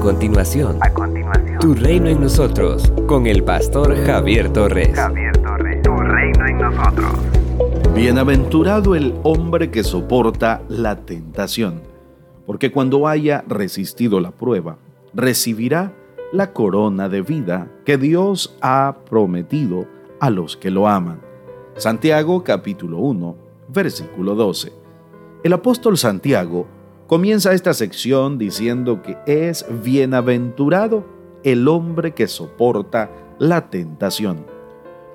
continuación, a continuación, Tu reino en nosotros, con el pastor Javier Torres. Javier Torres, Tu reino en nosotros. Bienaventurado el hombre que soporta la tentación, porque cuando haya resistido la prueba, recibirá la corona de vida que Dios ha prometido a los que lo aman. Santiago capítulo 1, versículo 12. El apóstol Santiago comienza esta sección diciendo que es bienaventurado el hombre que soporta la tentación,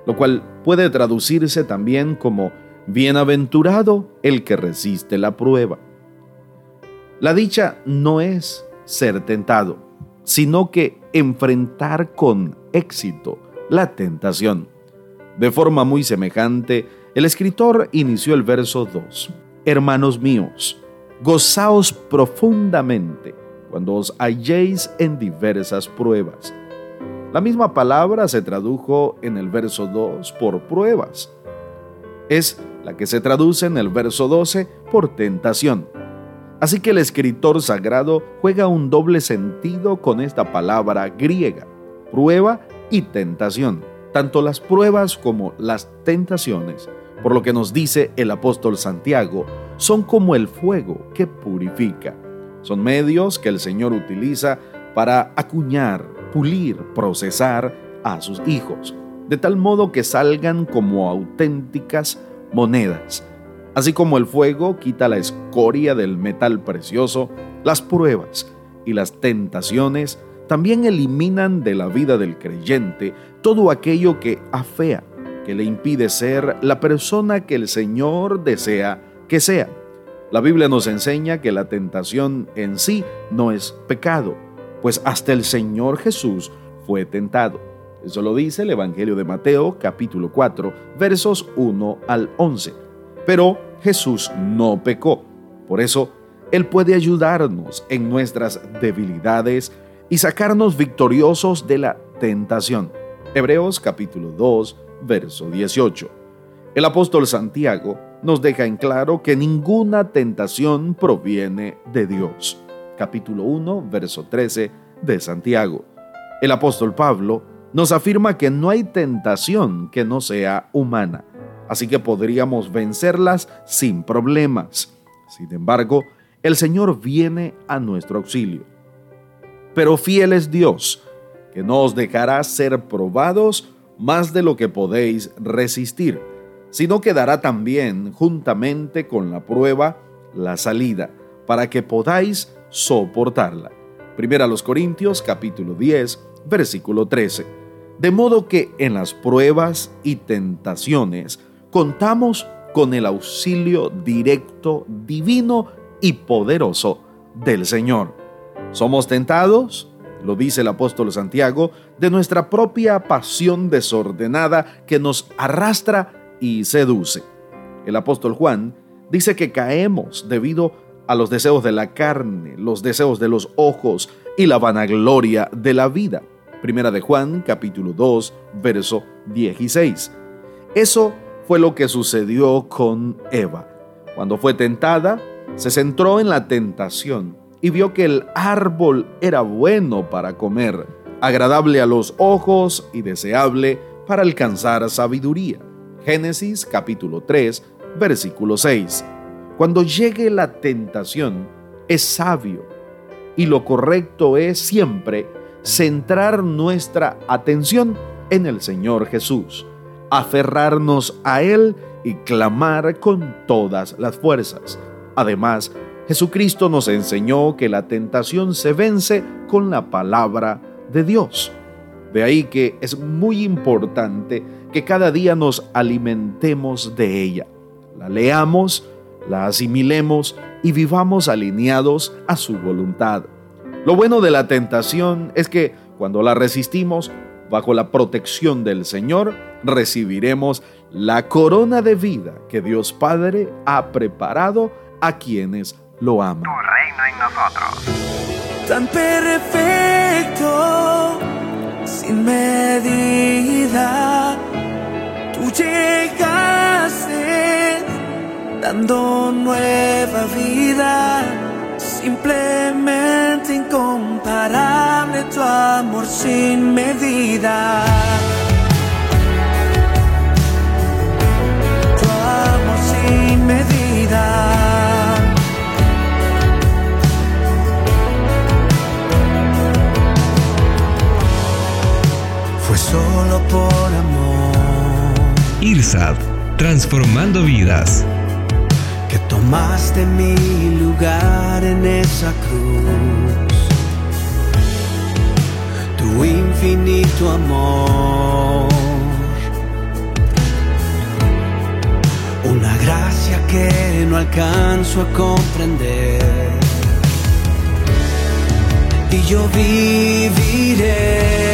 lo cual puede traducirse también como bienaventurado el que resiste la prueba. La dicha no es ser tentado, sino que enfrentar con éxito la tentación. De forma muy semejante, el escritor inició el verso 2. Hermanos míos, gozaos profundamente cuando os halléis en diversas pruebas. La misma palabra se tradujo en el verso 2 por pruebas. Es la que se traduce en el verso 12 por tentación. Así que el escritor sagrado juega un doble sentido con esta palabra griega, prueba y tentación. Tanto las pruebas como las tentaciones, por lo que nos dice el apóstol Santiago, son como el fuego que purifica. Son medios que el Señor utiliza para acuñar, pulir, procesar a sus hijos, de tal modo que salgan como auténticas monedas. Así como el fuego quita la escoria del metal precioso, las pruebas y las tentaciones también eliminan de la vida del creyente todo aquello que afea, que le impide ser la persona que el Señor desea que sea. La Biblia nos enseña que la tentación en sí no es pecado, pues hasta el Señor Jesús fue tentado. Eso lo dice el Evangelio de Mateo capítulo 4 versos 1 al 11. Pero Jesús no pecó. Por eso, Él puede ayudarnos en nuestras debilidades y sacarnos victoriosos de la tentación. Hebreos capítulo 2 verso 18. El apóstol Santiago nos deja en claro que ninguna tentación proviene de Dios. Capítulo 1, verso 13 de Santiago. El apóstol Pablo nos afirma que no hay tentación que no sea humana, así que podríamos vencerlas sin problemas. Sin embargo, el Señor viene a nuestro auxilio. Pero fiel es Dios, que no os dejará ser probados más de lo que podéis resistir sino que dará también juntamente con la prueba la salida, para que podáis soportarla. Primera a los Corintios capítulo 10, versículo 13. De modo que en las pruebas y tentaciones contamos con el auxilio directo, divino y poderoso del Señor. ¿Somos tentados? Lo dice el apóstol Santiago, de nuestra propia pasión desordenada que nos arrastra y seduce. El apóstol Juan dice que caemos debido a los deseos de la carne, los deseos de los ojos y la vanagloria de la vida. Primera de Juan, capítulo 2, verso 16. Eso fue lo que sucedió con Eva. Cuando fue tentada, se centró en la tentación y vio que el árbol era bueno para comer, agradable a los ojos y deseable para alcanzar sabiduría. Génesis capítulo 3, versículo 6. Cuando llegue la tentación, es sabio y lo correcto es siempre centrar nuestra atención en el Señor Jesús, aferrarnos a Él y clamar con todas las fuerzas. Además, Jesucristo nos enseñó que la tentación se vence con la palabra de Dios. De ahí que es muy importante que cada día nos alimentemos de ella, la leamos, la asimilemos y vivamos alineados a su voluntad. Lo bueno de la tentación es que cuando la resistimos, bajo la protección del Señor, recibiremos la corona de vida que Dios Padre ha preparado a quienes lo aman. Tu reino en nosotros. Tan perfecto, sin medida llegaste dando nueva vida, simplemente incomparable amor sin medida. Transformando vidas. que tomaste mi lugar en esa cruz. Tu infinito amor. Una gracia que no alcanzo a comprender. Y yo viviré.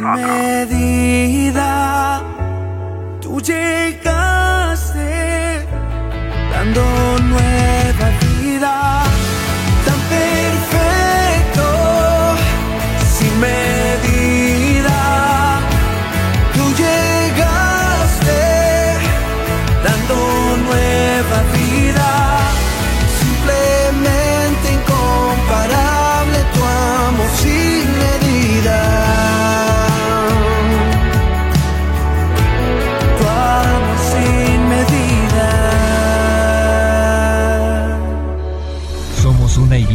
Nosotros. medida. Tú llegaste